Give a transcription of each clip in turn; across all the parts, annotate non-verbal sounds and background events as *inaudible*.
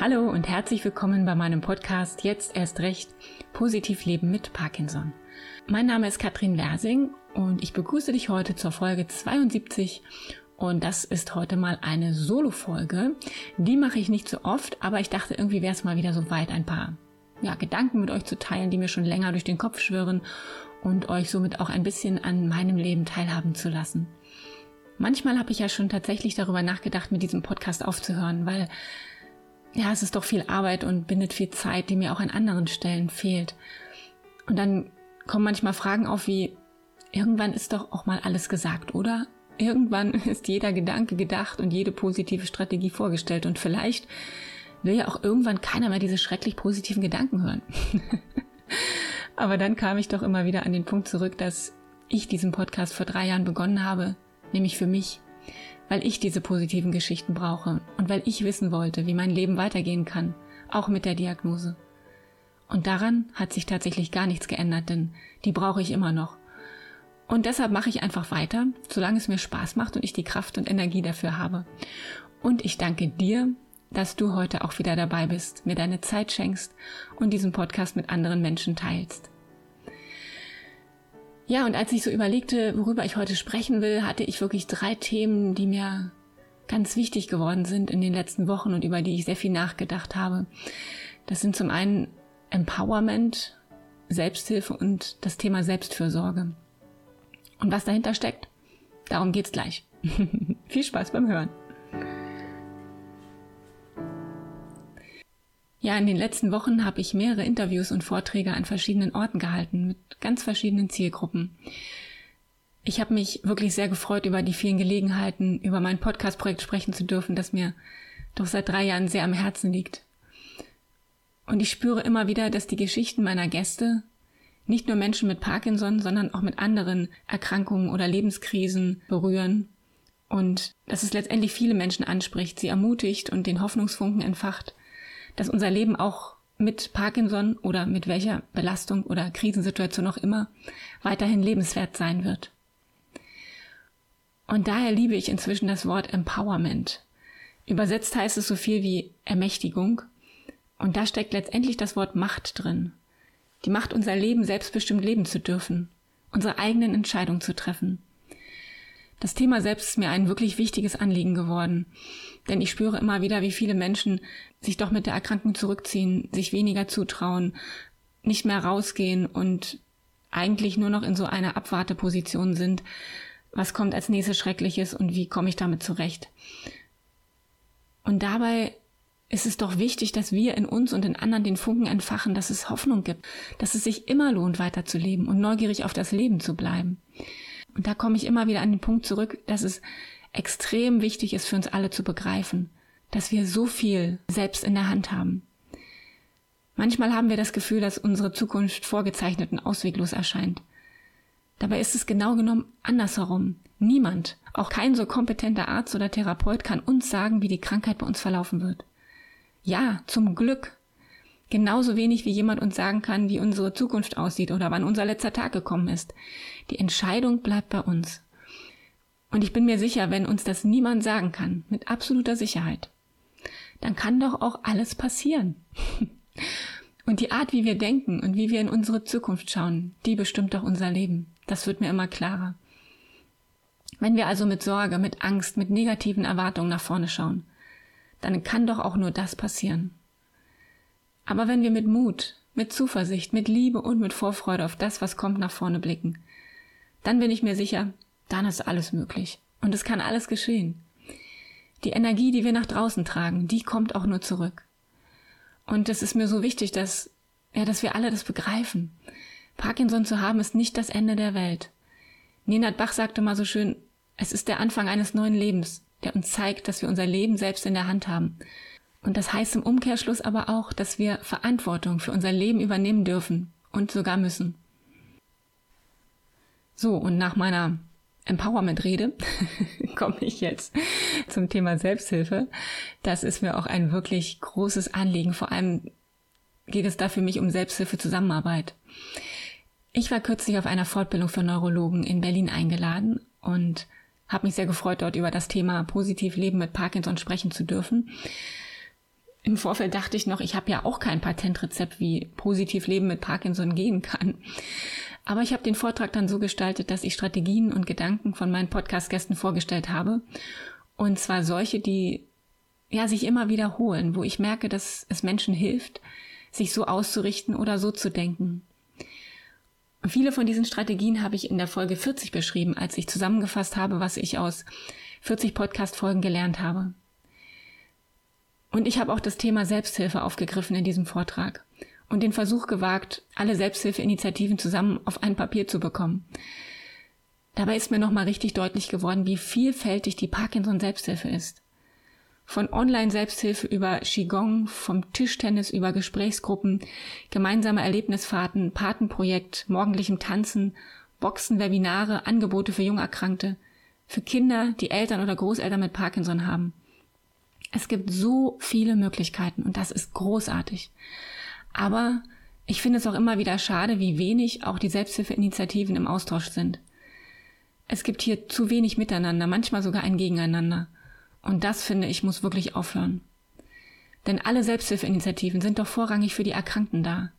Hallo und herzlich willkommen bei meinem Podcast Jetzt erst recht Positiv Leben mit Parkinson. Mein Name ist Katrin Wersing und ich begrüße dich heute zur Folge 72 und das ist heute mal eine Solo-Folge. Die mache ich nicht so oft, aber ich dachte, irgendwie wäre es mal wieder so weit, ein paar ja, Gedanken mit euch zu teilen, die mir schon länger durch den Kopf schwirren und euch somit auch ein bisschen an meinem Leben teilhaben zu lassen. Manchmal habe ich ja schon tatsächlich darüber nachgedacht, mit diesem Podcast aufzuhören, weil ja, es ist doch viel Arbeit und bindet viel Zeit, die mir auch an anderen Stellen fehlt. Und dann kommen manchmal Fragen auf wie, irgendwann ist doch auch mal alles gesagt, oder? Irgendwann *laughs* ist jeder Gedanke gedacht und jede positive Strategie vorgestellt und vielleicht will ja auch irgendwann keiner mehr diese schrecklich positiven Gedanken hören. *laughs* Aber dann kam ich doch immer wieder an den Punkt zurück, dass ich diesen Podcast vor drei Jahren begonnen habe, nämlich für mich, weil ich diese positiven Geschichten brauche und weil ich wissen wollte, wie mein Leben weitergehen kann, auch mit der Diagnose. Und daran hat sich tatsächlich gar nichts geändert, denn die brauche ich immer noch. Und deshalb mache ich einfach weiter, solange es mir Spaß macht und ich die Kraft und Energie dafür habe. Und ich danke dir, dass du heute auch wieder dabei bist, mir deine Zeit schenkst und diesen Podcast mit anderen Menschen teilst. Ja, und als ich so überlegte, worüber ich heute sprechen will, hatte ich wirklich drei Themen, die mir ganz wichtig geworden sind in den letzten Wochen und über die ich sehr viel nachgedacht habe. Das sind zum einen Empowerment, Selbsthilfe und das Thema Selbstfürsorge. Und was dahinter steckt, darum geht's gleich. *laughs* viel Spaß beim Hören. Ja, in den letzten Wochen habe ich mehrere Interviews und Vorträge an verschiedenen Orten gehalten mit ganz verschiedenen Zielgruppen. Ich habe mich wirklich sehr gefreut über die vielen Gelegenheiten, über mein Podcast-Projekt sprechen zu dürfen, das mir doch seit drei Jahren sehr am Herzen liegt. Und ich spüre immer wieder, dass die Geschichten meiner Gäste nicht nur Menschen mit Parkinson, sondern auch mit anderen Erkrankungen oder Lebenskrisen berühren und dass es letztendlich viele Menschen anspricht, sie ermutigt und den Hoffnungsfunken entfacht, dass unser Leben auch mit Parkinson oder mit welcher Belastung oder Krisensituation auch immer weiterhin lebenswert sein wird. Und daher liebe ich inzwischen das Wort Empowerment. Übersetzt heißt es so viel wie Ermächtigung. Und da steckt letztendlich das Wort Macht drin. Die Macht, unser Leben selbstbestimmt leben zu dürfen, unsere eigenen Entscheidungen zu treffen. Das Thema selbst ist mir ein wirklich wichtiges Anliegen geworden. Denn ich spüre immer wieder, wie viele Menschen sich doch mit der Erkrankung zurückziehen, sich weniger zutrauen, nicht mehr rausgehen und eigentlich nur noch in so einer Abwarteposition sind. Was kommt als nächstes Schreckliches und wie komme ich damit zurecht? Und dabei ist es doch wichtig, dass wir in uns und in anderen den Funken entfachen, dass es Hoffnung gibt, dass es sich immer lohnt, weiterzuleben und neugierig auf das Leben zu bleiben. Und da komme ich immer wieder an den Punkt zurück, dass es extrem wichtig ist für uns alle zu begreifen, dass wir so viel selbst in der Hand haben. Manchmal haben wir das Gefühl, dass unsere Zukunft vorgezeichnet und ausweglos erscheint. Dabei ist es genau genommen andersherum. Niemand, auch kein so kompetenter Arzt oder Therapeut kann uns sagen, wie die Krankheit bei uns verlaufen wird. Ja, zum Glück. Genauso wenig wie jemand uns sagen kann, wie unsere Zukunft aussieht oder wann unser letzter Tag gekommen ist. Die Entscheidung bleibt bei uns. Und ich bin mir sicher, wenn uns das niemand sagen kann, mit absoluter Sicherheit, dann kann doch auch alles passieren. *laughs* Und die Art, wie wir denken und wie wir in unsere Zukunft schauen, die bestimmt doch unser Leben. Das wird mir immer klarer. Wenn wir also mit Sorge, mit Angst, mit negativen Erwartungen nach vorne schauen, dann kann doch auch nur das passieren. Aber wenn wir mit Mut, mit Zuversicht, mit Liebe und mit Vorfreude auf das, was kommt, nach vorne blicken, dann bin ich mir sicher, dann ist alles möglich. Und es kann alles geschehen. Die Energie, die wir nach draußen tragen, die kommt auch nur zurück. Und es ist mir so wichtig, dass, ja, dass wir alle das begreifen. Parkinson zu haben ist nicht das Ende der Welt. Nenad Bach sagte mal so schön, es ist der Anfang eines neuen Lebens, der uns zeigt, dass wir unser Leben selbst in der Hand haben. Und das heißt im Umkehrschluss aber auch, dass wir Verantwortung für unser Leben übernehmen dürfen und sogar müssen. So, und nach meiner Empowerment-Rede *laughs* komme ich jetzt zum Thema Selbsthilfe. Das ist mir auch ein wirklich großes Anliegen. Vor allem geht es da für mich um Selbsthilfe-Zusammenarbeit. Ich war kürzlich auf einer Fortbildung für Neurologen in Berlin eingeladen und habe mich sehr gefreut, dort über das Thema positiv Leben mit Parkinson sprechen zu dürfen. Im Vorfeld dachte ich noch, ich habe ja auch kein Patentrezept, wie positiv Leben mit Parkinson gehen kann. Aber ich habe den Vortrag dann so gestaltet, dass ich Strategien und Gedanken von meinen Podcast-Gästen vorgestellt habe. Und zwar solche, die ja sich immer wiederholen, wo ich merke, dass es Menschen hilft, sich so auszurichten oder so zu denken. Viele von diesen Strategien habe ich in der Folge 40 beschrieben, als ich zusammengefasst habe, was ich aus 40 Podcast-Folgen gelernt habe. Und ich habe auch das Thema Selbsthilfe aufgegriffen in diesem Vortrag und den Versuch gewagt, alle Selbsthilfeinitiativen zusammen auf ein Papier zu bekommen. Dabei ist mir nochmal richtig deutlich geworden, wie vielfältig die Parkinson-Selbsthilfe ist. Von Online-Selbsthilfe über Qigong, vom Tischtennis über Gesprächsgruppen, gemeinsame Erlebnisfahrten, Patenprojekt, morgendlichem Tanzen, Boxen, Webinare, Angebote für Jungerkrankte, für Kinder, die Eltern oder Großeltern mit Parkinson haben. Es gibt so viele Möglichkeiten und das ist großartig. Aber ich finde es auch immer wieder schade, wie wenig auch die Selbsthilfeinitiativen im Austausch sind. Es gibt hier zu wenig Miteinander, manchmal sogar ein Gegeneinander. Und das finde ich muss wirklich aufhören. Denn alle Selbsthilfeinitiativen sind doch vorrangig für die Erkrankten da.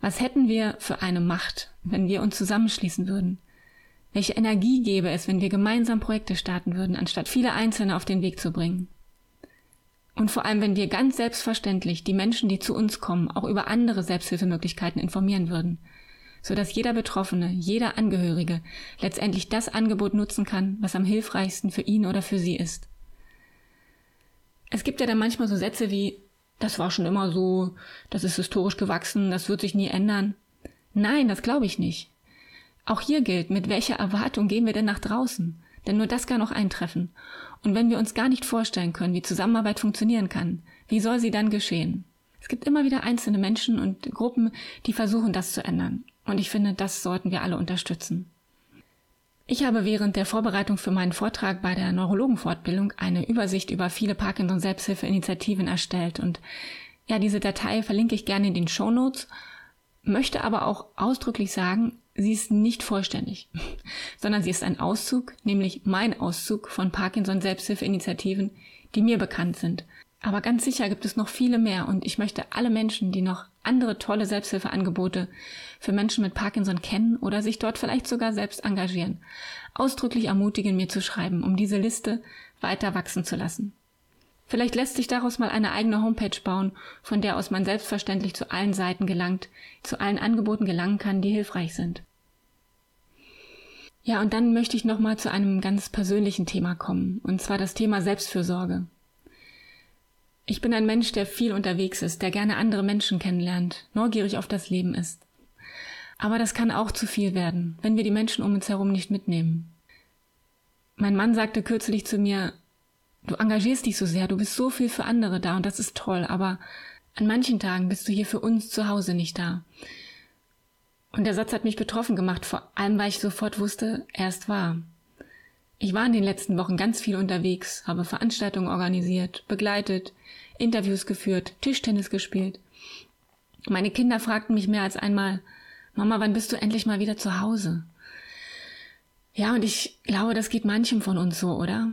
Was hätten wir für eine Macht, wenn wir uns zusammenschließen würden? Welche Energie gäbe es, wenn wir gemeinsam Projekte starten würden, anstatt viele Einzelne auf den Weg zu bringen? Und vor allem, wenn wir ganz selbstverständlich die Menschen, die zu uns kommen, auch über andere Selbsthilfemöglichkeiten informieren würden, so dass jeder Betroffene, jeder Angehörige letztendlich das Angebot nutzen kann, was am hilfreichsten für ihn oder für sie ist. Es gibt ja dann manchmal so Sätze wie, das war schon immer so, das ist historisch gewachsen, das wird sich nie ändern. Nein, das glaube ich nicht. Auch hier gilt, mit welcher Erwartung gehen wir denn nach draußen? Denn nur das kann auch eintreffen. Und wenn wir uns gar nicht vorstellen können, wie Zusammenarbeit funktionieren kann, wie soll sie dann geschehen? Es gibt immer wieder einzelne Menschen und Gruppen, die versuchen, das zu ändern. Und ich finde, das sollten wir alle unterstützen. Ich habe während der Vorbereitung für meinen Vortrag bei der Neurologenfortbildung eine Übersicht über viele Parkinson-Selbsthilfeinitiativen erstellt und ja, diese Datei verlinke ich gerne in den Show Notes, möchte aber auch ausdrücklich sagen, sie ist nicht vollständig, *laughs* sondern sie ist ein Auszug, nämlich mein Auszug von Parkinson Selbsthilfeinitiativen, die mir bekannt sind. Aber ganz sicher gibt es noch viele mehr und ich möchte alle Menschen, die noch andere tolle Selbsthilfeangebote für Menschen mit Parkinson kennen oder sich dort vielleicht sogar selbst engagieren, ausdrücklich ermutigen, mir zu schreiben, um diese Liste weiter wachsen zu lassen. Vielleicht lässt sich daraus mal eine eigene Homepage bauen, von der aus man selbstverständlich zu allen Seiten gelangt, zu allen Angeboten gelangen kann, die hilfreich sind. Ja, und dann möchte ich noch mal zu einem ganz persönlichen Thema kommen, und zwar das Thema Selbstfürsorge. Ich bin ein Mensch, der viel unterwegs ist, der gerne andere Menschen kennenlernt, neugierig auf das Leben ist. Aber das kann auch zu viel werden, wenn wir die Menschen um uns herum nicht mitnehmen. Mein Mann sagte kürzlich zu mir, du engagierst dich so sehr, du bist so viel für andere da und das ist toll, aber an manchen Tagen bist du hier für uns zu Hause nicht da. Und der Satz hat mich betroffen gemacht, vor allem weil ich sofort wusste, er ist wahr. Ich war in den letzten Wochen ganz viel unterwegs, habe Veranstaltungen organisiert, begleitet, Interviews geführt, Tischtennis gespielt. Meine Kinder fragten mich mehr als einmal, Mama, wann bist du endlich mal wieder zu Hause? Ja, und ich glaube, das geht manchem von uns so, oder?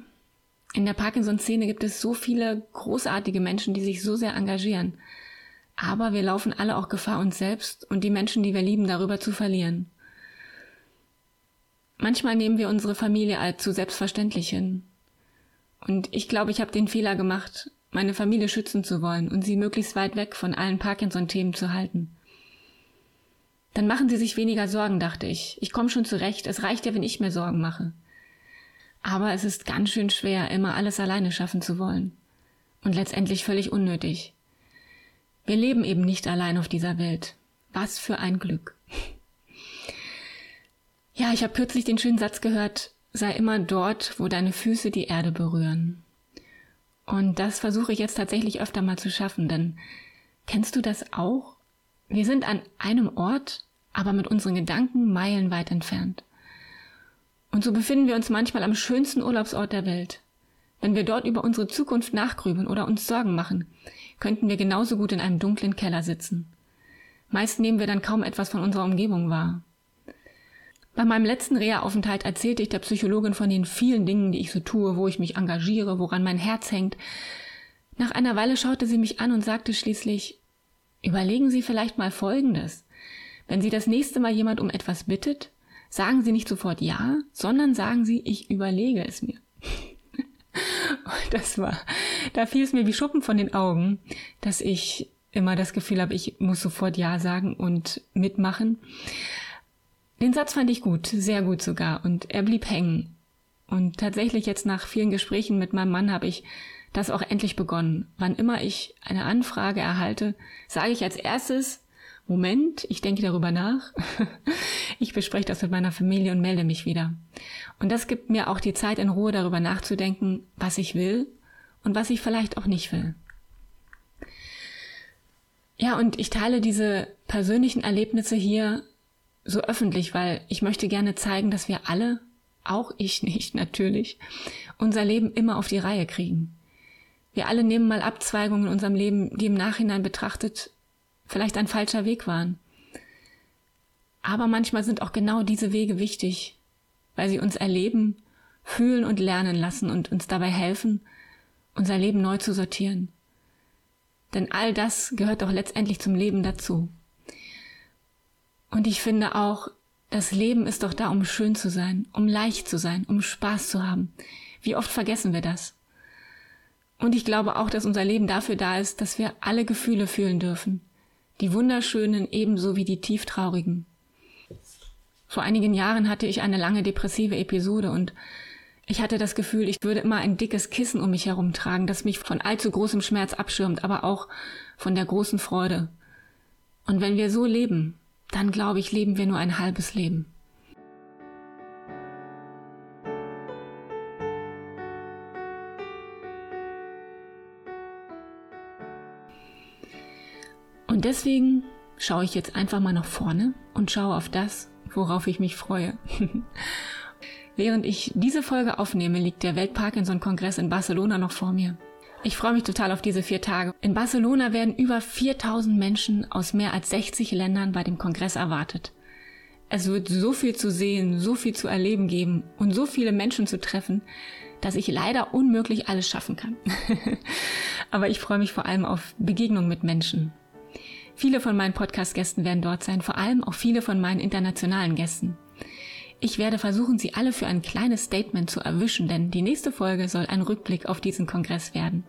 In der Parkinson-Szene gibt es so viele großartige Menschen, die sich so sehr engagieren. Aber wir laufen alle auch Gefahr, uns selbst und die Menschen, die wir lieben, darüber zu verlieren. Manchmal nehmen wir unsere Familie allzu selbstverständlich hin. Und ich glaube, ich habe den Fehler gemacht, meine Familie schützen zu wollen und sie möglichst weit weg von allen Parkinson-Themen zu halten. Dann machen Sie sich weniger Sorgen, dachte ich. Ich komme schon zurecht, es reicht ja, wenn ich mir Sorgen mache. Aber es ist ganz schön schwer, immer alles alleine schaffen zu wollen. Und letztendlich völlig unnötig. Wir leben eben nicht allein auf dieser Welt. Was für ein Glück. Ja, ich habe kürzlich den schönen Satz gehört, sei immer dort, wo deine Füße die Erde berühren. Und das versuche ich jetzt tatsächlich öfter mal zu schaffen, denn kennst du das auch? Wir sind an einem Ort, aber mit unseren Gedanken meilenweit entfernt. Und so befinden wir uns manchmal am schönsten Urlaubsort der Welt. Wenn wir dort über unsere Zukunft nachgrübeln oder uns Sorgen machen, könnten wir genauso gut in einem dunklen Keller sitzen. Meist nehmen wir dann kaum etwas von unserer Umgebung wahr. Bei meinem letzten Reha-Aufenthalt erzählte ich der Psychologin von den vielen Dingen, die ich so tue, wo ich mich engagiere, woran mein Herz hängt. Nach einer Weile schaute sie mich an und sagte schließlich, überlegen Sie vielleicht mal Folgendes. Wenn Sie das nächste Mal jemand um etwas bittet, sagen Sie nicht sofort ja, sondern sagen Sie, ich überlege es mir. Das war, da fiel es mir wie Schuppen von den Augen, dass ich immer das Gefühl habe, ich muss sofort Ja sagen und mitmachen. Den Satz fand ich gut, sehr gut sogar, und er blieb hängen. Und tatsächlich jetzt nach vielen Gesprächen mit meinem Mann habe ich das auch endlich begonnen. Wann immer ich eine Anfrage erhalte, sage ich als erstes, Moment, ich denke darüber nach. *laughs* ich bespreche das mit meiner Familie und melde mich wieder. Und das gibt mir auch die Zeit in Ruhe darüber nachzudenken, was ich will und was ich vielleicht auch nicht will. Ja, und ich teile diese persönlichen Erlebnisse hier so öffentlich, weil ich möchte gerne zeigen, dass wir alle, auch ich *laughs* nicht natürlich, unser Leben immer auf die Reihe kriegen. Wir alle nehmen mal Abzweigungen in unserem Leben, die im Nachhinein betrachtet vielleicht ein falscher Weg waren. Aber manchmal sind auch genau diese Wege wichtig, weil sie uns erleben, fühlen und lernen lassen und uns dabei helfen, unser Leben neu zu sortieren. Denn all das gehört doch letztendlich zum Leben dazu. Und ich finde auch, das Leben ist doch da, um schön zu sein, um leicht zu sein, um Spaß zu haben. Wie oft vergessen wir das? Und ich glaube auch, dass unser Leben dafür da ist, dass wir alle Gefühle fühlen dürfen. Die wunderschönen ebenso wie die tieftraurigen. Vor einigen Jahren hatte ich eine lange depressive Episode und ich hatte das Gefühl, ich würde immer ein dickes Kissen um mich herumtragen, das mich von allzu großem Schmerz abschirmt, aber auch von der großen Freude. Und wenn wir so leben, dann glaube ich, leben wir nur ein halbes Leben. Deswegen schaue ich jetzt einfach mal nach vorne und schaue auf das, worauf ich mich freue. *laughs* Während ich diese Folge aufnehme, liegt der Welt-Parkinson-Kongress in Barcelona noch vor mir. Ich freue mich total auf diese vier Tage. In Barcelona werden über 4000 Menschen aus mehr als 60 Ländern bei dem Kongress erwartet. Es wird so viel zu sehen, so viel zu erleben geben und so viele Menschen zu treffen, dass ich leider unmöglich alles schaffen kann. *laughs* Aber ich freue mich vor allem auf Begegnung mit Menschen. Viele von meinen Podcast-Gästen werden dort sein, vor allem auch viele von meinen internationalen Gästen. Ich werde versuchen, Sie alle für ein kleines Statement zu erwischen, denn die nächste Folge soll ein Rückblick auf diesen Kongress werden.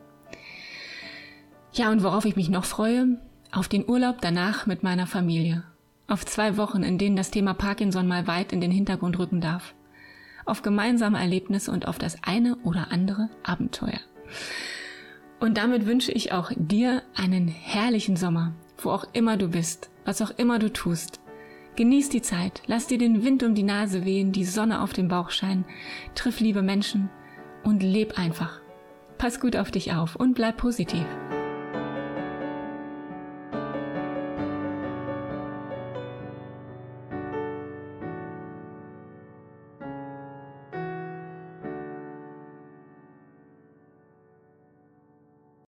Ja, und worauf ich mich noch freue? Auf den Urlaub danach mit meiner Familie. Auf zwei Wochen, in denen das Thema Parkinson mal weit in den Hintergrund rücken darf. Auf gemeinsame Erlebnisse und auf das eine oder andere Abenteuer. Und damit wünsche ich auch dir einen herrlichen Sommer, wo auch immer du bist, was auch immer du tust. Genieß die Zeit, lass dir den Wind um die Nase wehen, die Sonne auf den Bauch scheinen, triff liebe Menschen und leb einfach. Pass gut auf dich auf und bleib positiv.